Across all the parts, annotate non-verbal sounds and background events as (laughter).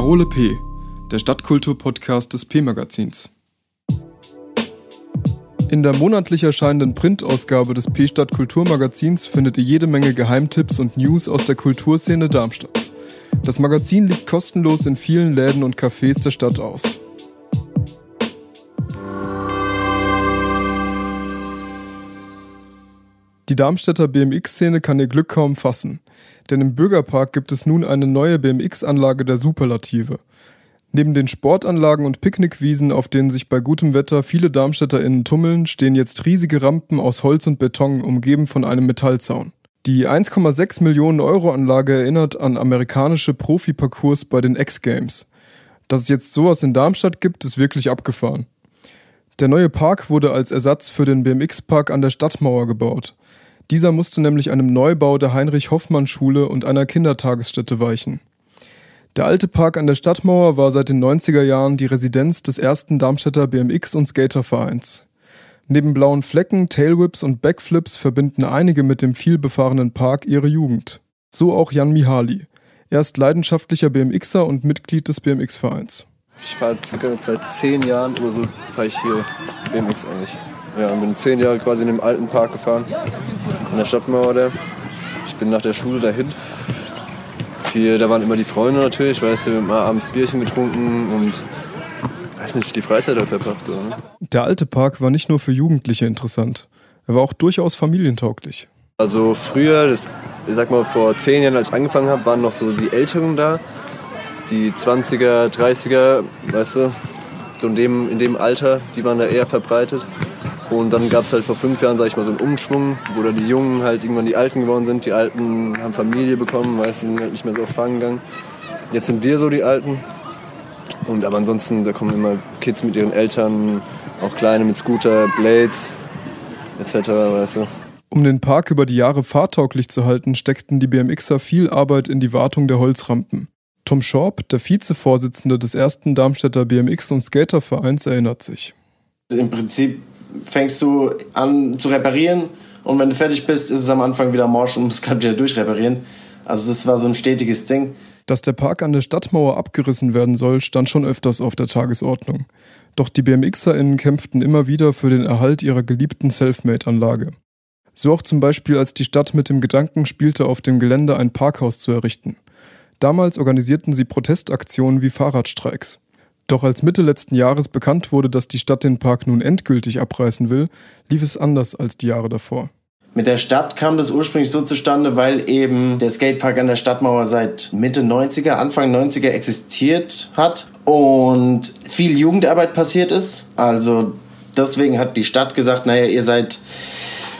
Parole P, der Stadtkultur-Podcast des P-Magazins. In der monatlich erscheinenden Printausgabe des P-Stadt Kulturmagazins findet ihr jede Menge Geheimtipps und News aus der Kulturszene Darmstadts. Das Magazin liegt kostenlos in vielen Läden und Cafés der Stadt aus. Die Darmstädter BMX-Szene kann ihr Glück kaum fassen. Denn im Bürgerpark gibt es nun eine neue BMX-Anlage der Superlative. Neben den Sportanlagen und Picknickwiesen, auf denen sich bei gutem Wetter viele DarmstädterInnen tummeln, stehen jetzt riesige Rampen aus Holz und Beton, umgeben von einem Metallzaun. Die 1,6 Millionen Euro Anlage erinnert an amerikanische Profiparcours bei den X-Games. Dass es jetzt sowas in Darmstadt gibt, ist wirklich abgefahren. Der neue Park wurde als Ersatz für den BMX-Park an der Stadtmauer gebaut. Dieser musste nämlich einem Neubau der Heinrich-Hoffmann-Schule und einer Kindertagesstätte weichen. Der alte Park an der Stadtmauer war seit den 90er Jahren die Residenz des ersten Darmstädter BMX- und Skatervereins. Neben blauen Flecken, Tailwhips und Backflips verbinden einige mit dem vielbefahrenen Park ihre Jugend. So auch Jan Mihali. Er ist leidenschaftlicher BMXer und Mitglied des BMX-Vereins. Ich fahre circa seit zehn Jahren oder so fahre ich hier BMX eigentlich. Ja, bin zehn Jahre quasi in dem alten Park gefahren, an der Stadtmauer da. Ich bin nach der Schule dahin. Hier, da waren immer die Freunde natürlich, weißt du, immer abends Bierchen getrunken und weiß nicht, die Freizeit halt verbracht. So, ne? Der alte Park war nicht nur für Jugendliche interessant, er war auch durchaus familientauglich. Also früher, das, ich sag mal vor zehn Jahren, als ich angefangen habe, waren noch so die Älteren da, die 20er, 30er, weißt du, so in dem, in dem Alter, die waren da eher verbreitet. Und dann gab es halt vor fünf Jahren, sag ich mal, so einen Umschwung, wo dann die Jungen halt irgendwann die Alten geworden sind. Die Alten haben Familie bekommen, weißt sind halt nicht mehr so auf Fahren gegangen. Jetzt sind wir so die Alten. Und aber ansonsten, da kommen immer Kids mit ihren Eltern, auch Kleine mit Scooter, Blades etc., weißt du. Um den Park über die Jahre fahrtauglich zu halten, steckten die BMXer viel Arbeit in die Wartung der Holzrampen. Tom Schorb, der Vizevorsitzende des ersten Darmstädter BMX- und Skatervereins, erinnert sich. Im Prinzip fängst du an zu reparieren und wenn du fertig bist, ist es am Anfang wieder morsch und musst gerade wieder durchreparieren. Also das war so ein stetiges Ding. Dass der Park an der Stadtmauer abgerissen werden soll, stand schon öfters auf der Tagesordnung. Doch die BMXerInnen kämpften immer wieder für den Erhalt ihrer geliebten Selfmade-Anlage. So auch zum Beispiel, als die Stadt mit dem Gedanken spielte, auf dem Gelände ein Parkhaus zu errichten. Damals organisierten sie Protestaktionen wie Fahrradstreiks. Doch als Mitte letzten Jahres bekannt wurde, dass die Stadt den Park nun endgültig abreißen will, lief es anders als die Jahre davor. Mit der Stadt kam das ursprünglich so zustande, weil eben der Skatepark an der Stadtmauer seit Mitte 90er, Anfang 90er existiert hat und viel Jugendarbeit passiert ist. Also deswegen hat die Stadt gesagt, naja, ihr seid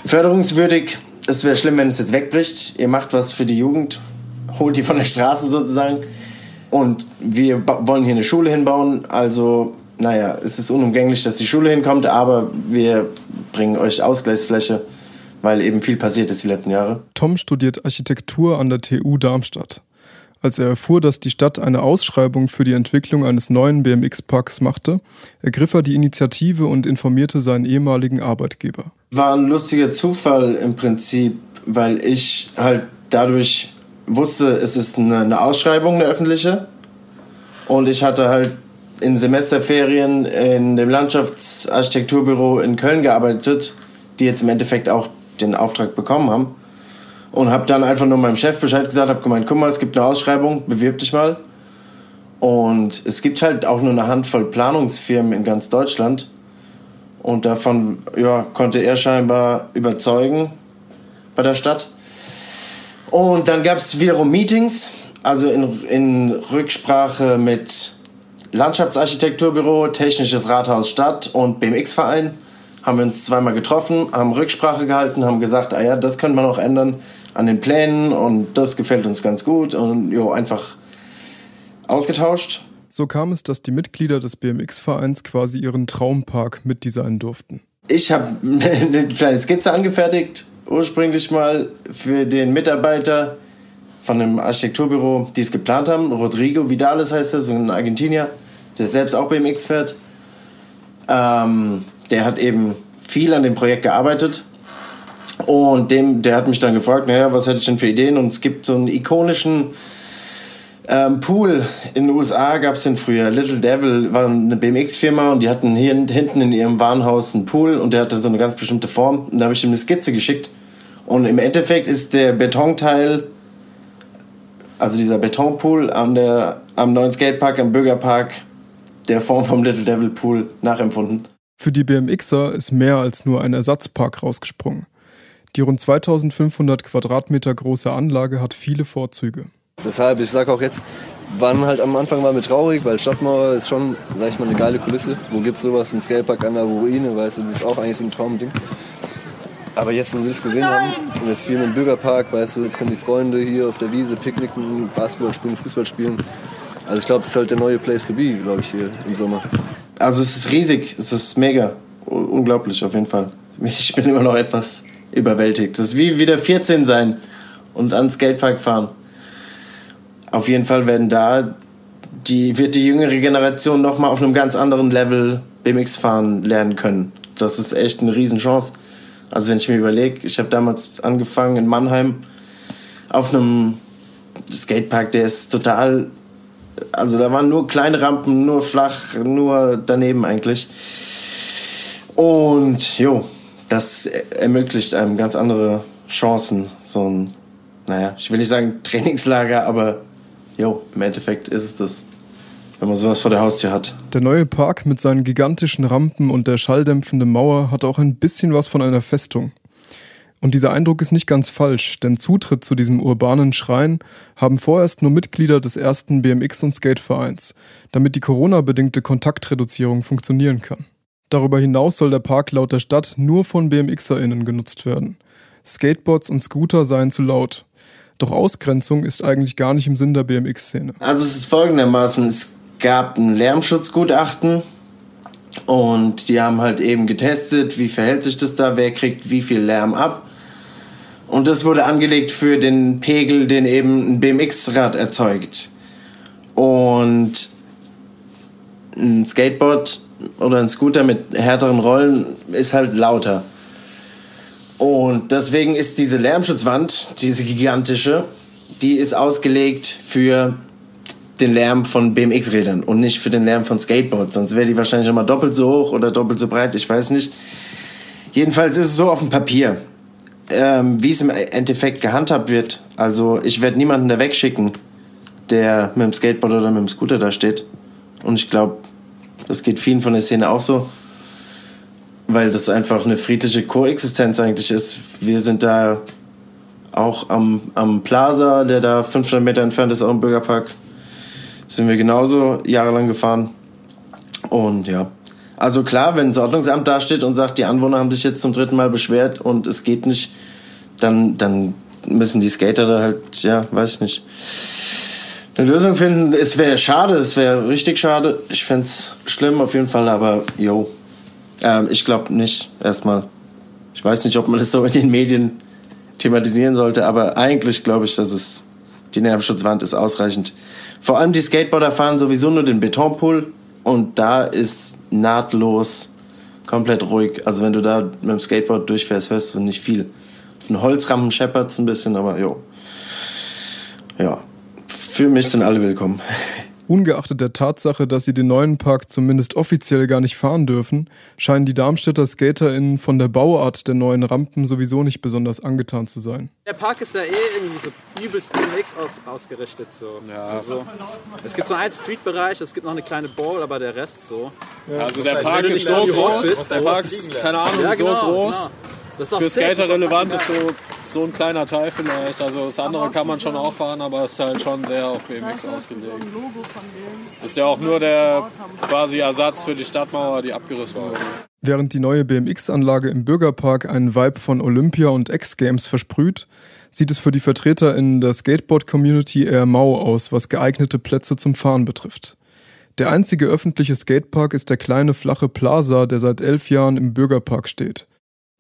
förderungswürdig. Es wäre schlimm, wenn es jetzt wegbricht. Ihr macht was für die Jugend, holt die von der Straße sozusagen. Und wir wollen hier eine Schule hinbauen. Also, naja, es ist unumgänglich, dass die Schule hinkommt, aber wir bringen euch Ausgleichsfläche, weil eben viel passiert ist die letzten Jahre. Tom studiert Architektur an der TU Darmstadt. Als er erfuhr, dass die Stadt eine Ausschreibung für die Entwicklung eines neuen BMX-Parks machte, ergriff er die Initiative und informierte seinen ehemaligen Arbeitgeber. War ein lustiger Zufall im Prinzip, weil ich halt dadurch wusste, es ist eine, eine Ausschreibung, eine öffentliche. Und ich hatte halt in Semesterferien in dem Landschaftsarchitekturbüro in Köln gearbeitet, die jetzt im Endeffekt auch den Auftrag bekommen haben. Und habe dann einfach nur meinem Chef Bescheid gesagt, habe gemeint, guck mal, es gibt eine Ausschreibung, bewirb dich mal. Und es gibt halt auch nur eine Handvoll Planungsfirmen in ganz Deutschland. Und davon ja, konnte er scheinbar überzeugen bei der Stadt. Und dann gab es wiederum Meetings, also in, in Rücksprache mit Landschaftsarchitekturbüro, Technisches Rathaus Stadt und BMX-Verein. Haben wir uns zweimal getroffen, haben Rücksprache gehalten, haben gesagt, ah ja, das könnte man auch ändern an den Plänen und das gefällt uns ganz gut und jo, einfach ausgetauscht. So kam es, dass die Mitglieder des BMX-Vereins quasi ihren Traumpark mitdesignen durften. Ich habe (laughs) eine kleine Skizze angefertigt, ursprünglich mal für den Mitarbeiter von einem Architekturbüro, die es geplant haben. Rodrigo Vidales heißt er, so ein Argentinier, der selbst auch BMX fährt. Ähm, der hat eben viel an dem Projekt gearbeitet. Und dem, der hat mich dann gefragt, naja, was hätte ich denn für Ideen? Und es gibt so einen ikonischen Ähm, Pool in den USA gab es den früher. Little Devil war eine BMX-Firma und die hatten hier hinten in ihrem Warenhaus einen Pool und der hatte so eine ganz bestimmte Form. Und da habe ich ihm eine Skizze geschickt. Und im Endeffekt ist der Betonteil, also dieser Betonpool am, der, am neuen Skatepark, am Bürgerpark, der Form vom Little Devil Pool nachempfunden. Für die BMXer ist mehr als nur ein Ersatzpark rausgesprungen. Die rund 2500 Quadratmeter große Anlage hat viele Vorzüge. Deshalb, ich sage auch jetzt, wann halt am Anfang war mir traurig, weil Stadtmauer ist schon, sag ich mal, eine geile Kulisse. Wo gibt's sowas? Ein Skatepark an der Ruine, weißt du, das ist auch eigentlich so ein Traumding. Aber jetzt, wenn wir das gesehen haben, und jetzt hier im Bürgerpark, weißt du, jetzt können die Freunde hier auf der Wiese picknicken, Basketball spielen, Fußball spielen. Also ich glaube, das ist halt der neue Place to be, glaube ich, hier im Sommer. Also es ist riesig, es ist mega, unglaublich auf jeden Fall. Ich bin immer noch etwas überwältigt. Das ist wie wieder 14 sein und ans Skatepark fahren. Auf jeden Fall werden da die, wird die jüngere Generation nochmal auf einem ganz anderen Level BMX fahren lernen können. Das ist echt eine Riesenchance. Also wenn ich mir überlege, ich habe damals angefangen in Mannheim auf einem Skatepark, der ist total, also da waren nur kleine Rampen, nur flach, nur daneben eigentlich. Und jo, das ermöglicht einem ganz andere Chancen. So ein, naja, ich will nicht sagen Trainingslager, aber jo, im Endeffekt ist es das, wenn man sowas vor der Haustür hat. Der neue Park mit seinen gigantischen Rampen und der schalldämpfenden Mauer hat auch ein bisschen was von einer Festung. Und dieser Eindruck ist nicht ganz falsch, denn Zutritt zu diesem urbanen Schrein haben vorerst nur Mitglieder des ersten BMX- und Skatevereins, damit die Corona-bedingte Kontaktreduzierung funktionieren kann. Darüber hinaus soll der Park laut der Stadt nur von BMXerInnen genutzt werden. Skateboards und Scooter seien zu laut. Doch Ausgrenzung ist eigentlich gar nicht im Sinn der BMX-Szene. Also es ist folgendermaßen, es gab ein Lärmschutzgutachten und die haben halt eben getestet, wie verhält sich das da, wer kriegt wie viel Lärm ab. Und das wurde angelegt für den Pegel, den eben ein BMX-Rad erzeugt. Und ein Skateboard oder ein Scooter mit härteren Rollen ist halt lauter. Und deswegen ist diese Lärmschutzwand, diese gigantische, die ist ausgelegt für den Lärm von BMX-Rädern und nicht für den Lärm von Skateboards. Sonst wäre die wahrscheinlich immer doppelt so hoch oder doppelt so breit, ich weiß nicht. Jedenfalls ist es so auf dem Papier. Ähm, wie es im Endeffekt gehandhabt wird, also ich werde niemanden da wegschicken, der mit dem Skateboard oder mit dem Scooter da steht. Und ich glaube, das geht vielen von der Szene auch so weil das einfach eine friedliche Koexistenz eigentlich ist. Wir sind da auch am, am Plaza, der da 500 Meter entfernt ist, auch im Bürgerpark, sind wir genauso jahrelang gefahren. Und ja, also klar, wenn das Ordnungsamt da steht und sagt, die Anwohner haben sich jetzt zum dritten Mal beschwert und es geht nicht, dann, dann müssen die Skater da halt, ja, weiß ich nicht, eine Lösung finden. Es wäre schade, es wäre richtig schade. Ich fände es schlimm auf jeden Fall, aber yo, ähm, ich glaube nicht, erstmal. Ich weiß nicht, ob man das so in den Medien thematisieren sollte, aber eigentlich glaube ich, dass es die Lärmschutzwand ist ausreichend. Vor allem die Skateboarder fahren sowieso nur den Betonpool und da ist nahtlos komplett ruhig. Also wenn du da mit dem Skateboard durchfährst, hörst du nicht viel. Auf den Holzrammen scheppert ein bisschen, aber jo. Ja, für mich sind alle willkommen. Ungeachtet der Tatsache, dass sie den neuen Park zumindest offiziell gar nicht fahren dürfen, scheinen die Darmstädter SkaterInnen von der Bauart der neuen Rampen sowieso nicht besonders angetan zu sein. Der Park ist ja eh irgendwie so übelst BMX aus, ausgerichtet. So. Ja. Also, es gibt so einen Street-Bereich, es gibt noch eine kleine Bowl, aber der Rest so. Ja. Also der Park ist so groß, bist, der Park ist, keine Ahnung, ja, genau, so groß. Genau. Das ist Für Skater relevant ist so, so ein kleiner Teil vielleicht. Also das andere kann man schon auch fahren, aber es ist halt schon sehr auf BMX ausgelegt. Das ist ja auch nur der quasi Ersatz für die Stadtmauer, die abgerissen wurde. Während die neue BMX-Anlage im Bürgerpark einen Vibe von Olympia und X-Games versprüht, sieht es für die Vertreter in der Skateboard-Community eher mau aus, was geeignete Plätze zum Fahren betrifft. Der einzige öffentliche Skatepark ist der kleine flache Plaza, der seit elf Jahren im Bürgerpark steht.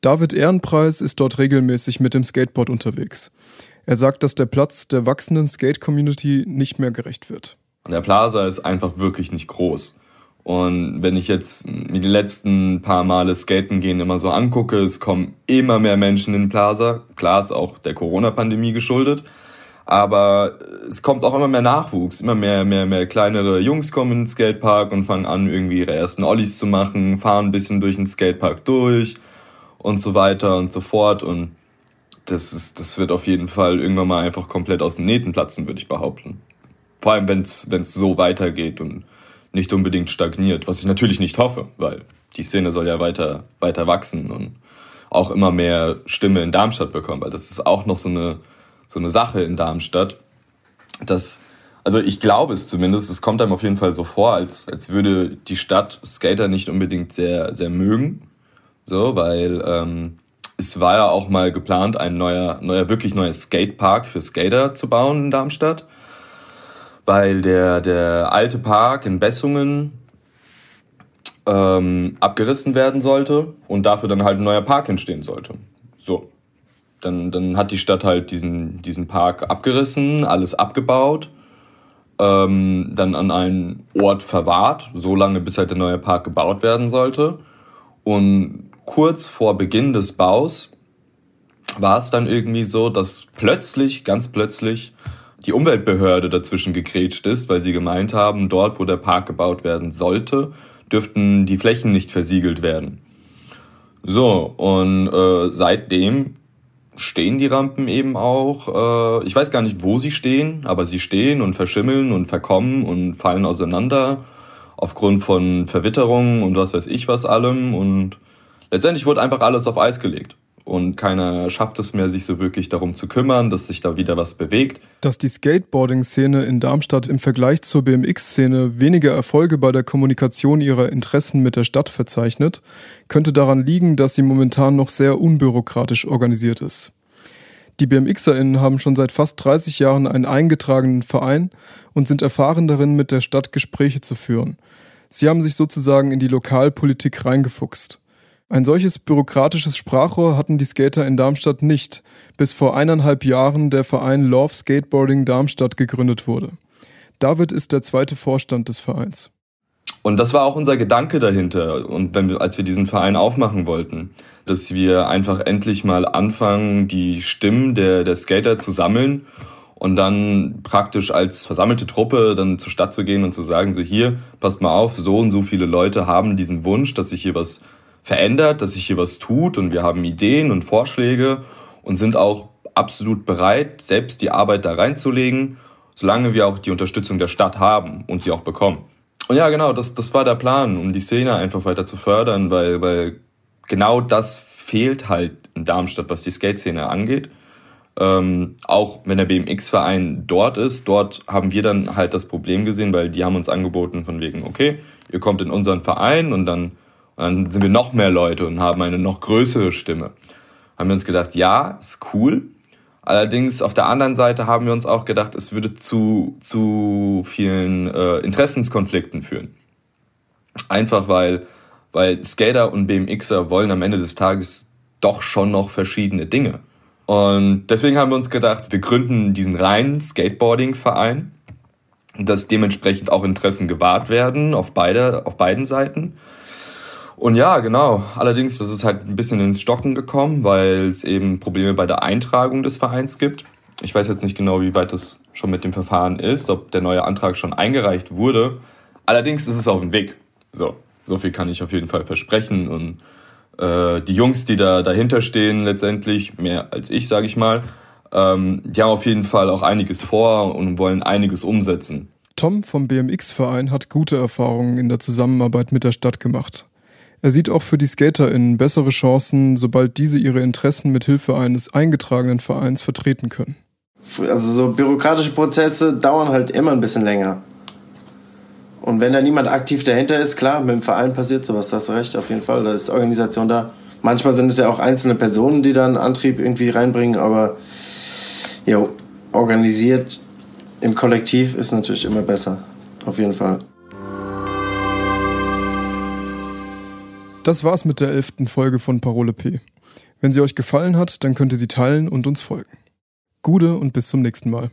David Ehrenpreis ist dort regelmäßig mit dem Skateboard unterwegs. Er sagt, dass der Platz der wachsenden Skate-Community nicht mehr gerecht wird. Der Plaza ist einfach wirklich nicht groß. Und wenn ich jetzt die letzten paar Male Skaten gehen immer so angucke, es kommen immer mehr Menschen in den Plaza. Klar ist auch der Corona-Pandemie geschuldet. Aber es kommt auch immer mehr Nachwuchs, immer mehr, mehr, mehr kleinere Jungs kommen in den Skatepark und fangen an, irgendwie ihre ersten Ollies zu machen, fahren ein bisschen durch den Skatepark durch und so weiter und so fort. Und das ist, das wird auf jeden Fall irgendwann mal einfach komplett aus den Nähten platzen, würde ich behaupten. Vor allem, wenn es so weitergeht und nicht unbedingt stagniert, was ich natürlich nicht hoffe, weil die Szene soll ja weiter, weiter wachsen und auch immer mehr Stimme in Darmstadt bekommen, weil das ist auch noch so eine so eine Sache in Darmstadt, dass, also ich glaube es zumindest, es kommt einem auf jeden Fall so vor, als, als würde die Stadt Skater nicht unbedingt sehr, sehr mögen. So, weil ähm, es war ja auch mal geplant, ein neuer, neuer, wirklich neuer Skatepark für Skater zu bauen in Darmstadt. Weil der, der alte Park in Bessungen ähm, abgerissen werden sollte und dafür dann halt ein neuer Park entstehen sollte. So dann, dann hat die Stadt halt diesen, diesen Park abgerissen, alles abgebaut, ähm, dann an einen Ort verwahrt, so lange bis halt der neue Park gebaut werden sollte. Und kurz vor Beginn des Baus war es dann irgendwie so, dass plötzlich, ganz plötzlich, die Umweltbehörde dazwischen gegrätscht ist, weil sie gemeint haben, dort, wo der Park gebaut werden sollte, dürften die Flächen nicht versiegelt werden. So, und äh, seitdem stehen die Rampen eben auch. Äh, ich weiß gar nicht, wo sie stehen, aber sie stehen und verschimmeln und verkommen und fallen auseinander aufgrund von Verwitterungen und was weiß ich was allem. Und letztendlich wurde einfach alles auf Eis gelegt. Und keiner schafft es mehr, sich so wirklich darum zu kümmern, dass sich da wieder was bewegt. Dass die Skateboarding-Szene in Darmstadt im Vergleich zur BMX-Szene weniger Erfolge bei der Kommunikation ihrer Interessen mit der Stadt verzeichnet, könnte daran liegen, dass sie momentan noch sehr unbürokratisch organisiert ist. Die BMXerInnen haben schon seit fast 30 Jahren einen eingetragenen Verein und sind erfahren darin, mit der Stadt Gespräche zu führen. Sie haben sich sozusagen in die Lokalpolitik reingefuchst. Ein solches bürokratisches Sprachrohr hatten die Skater in Darmstadt nicht, bis vor eineinhalb Jahren der Verein Love Skateboarding Darmstadt gegründet wurde. David ist der zweite Vorstand des Vereins. Und das war auch unser Gedanke dahinter. Und wenn wir, als wir diesen Verein aufmachen wollten, dass wir einfach endlich mal anfangen, die Stimmen der, der Skater zu sammeln und dann praktisch als versammelte Truppe dann zur Stadt zu gehen und zu sagen, so hier, passt mal auf, so und so viele Leute haben diesen Wunsch, dass sich hier was verändert, dass sich hier was tut und wir haben Ideen und Vorschläge und sind auch absolut bereit, selbst die Arbeit da reinzulegen, solange wir auch die Unterstützung der Stadt haben und sie auch bekommen. Und ja, genau, das, das war der Plan, um die Szene einfach weiter zu fördern, weil, weil genau das fehlt halt in Darmstadt, was die Skate-Szene angeht. Ähm, auch wenn der BMX-Verein dort ist, dort haben wir dann halt das Problem gesehen, weil die haben uns angeboten von wegen, okay, ihr kommt in unseren Verein und dann dann sind wir noch mehr Leute und haben eine noch größere Stimme. Haben wir uns gedacht, ja, ist cool. Allerdings auf der anderen Seite haben wir uns auch gedacht, es würde zu, zu vielen äh, Interessenskonflikten führen. Einfach weil, weil Skater und BMXer wollen am Ende des Tages doch schon noch verschiedene Dinge. Und deswegen haben wir uns gedacht, wir gründen diesen reinen Skateboarding-Verein, dass dementsprechend auch Interessen gewahrt werden auf, beide, auf beiden Seiten. Und ja, genau. Allerdings ist es halt ein bisschen ins Stocken gekommen, weil es eben Probleme bei der Eintragung des Vereins gibt. Ich weiß jetzt nicht genau, wie weit das schon mit dem Verfahren ist, ob der neue Antrag schon eingereicht wurde. Allerdings ist es auf dem Weg. So, so viel kann ich auf jeden Fall versprechen. Und äh, die Jungs, die da dahinter stehen, letztendlich mehr als ich, sage ich mal, ähm, die haben auf jeden Fall auch einiges vor und wollen einiges umsetzen. Tom vom BMX-Verein hat gute Erfahrungen in der Zusammenarbeit mit der Stadt gemacht. Er sieht auch für die SkaterInnen bessere Chancen, sobald diese ihre Interessen mit Hilfe eines eingetragenen Vereins vertreten können. Also so bürokratische Prozesse dauern halt immer ein bisschen länger. Und wenn da niemand aktiv dahinter ist, klar, mit dem Verein passiert sowas, da hast recht, auf jeden Fall, da ist Organisation da. Manchmal sind es ja auch einzelne Personen, die dann Antrieb irgendwie reinbringen, aber ja, organisiert im Kollektiv ist natürlich immer besser, auf jeden Fall. Das war's mit der elften Folge von Parole P. Wenn sie euch gefallen hat, dann könnt ihr sie teilen und uns folgen. Gude und bis zum nächsten Mal.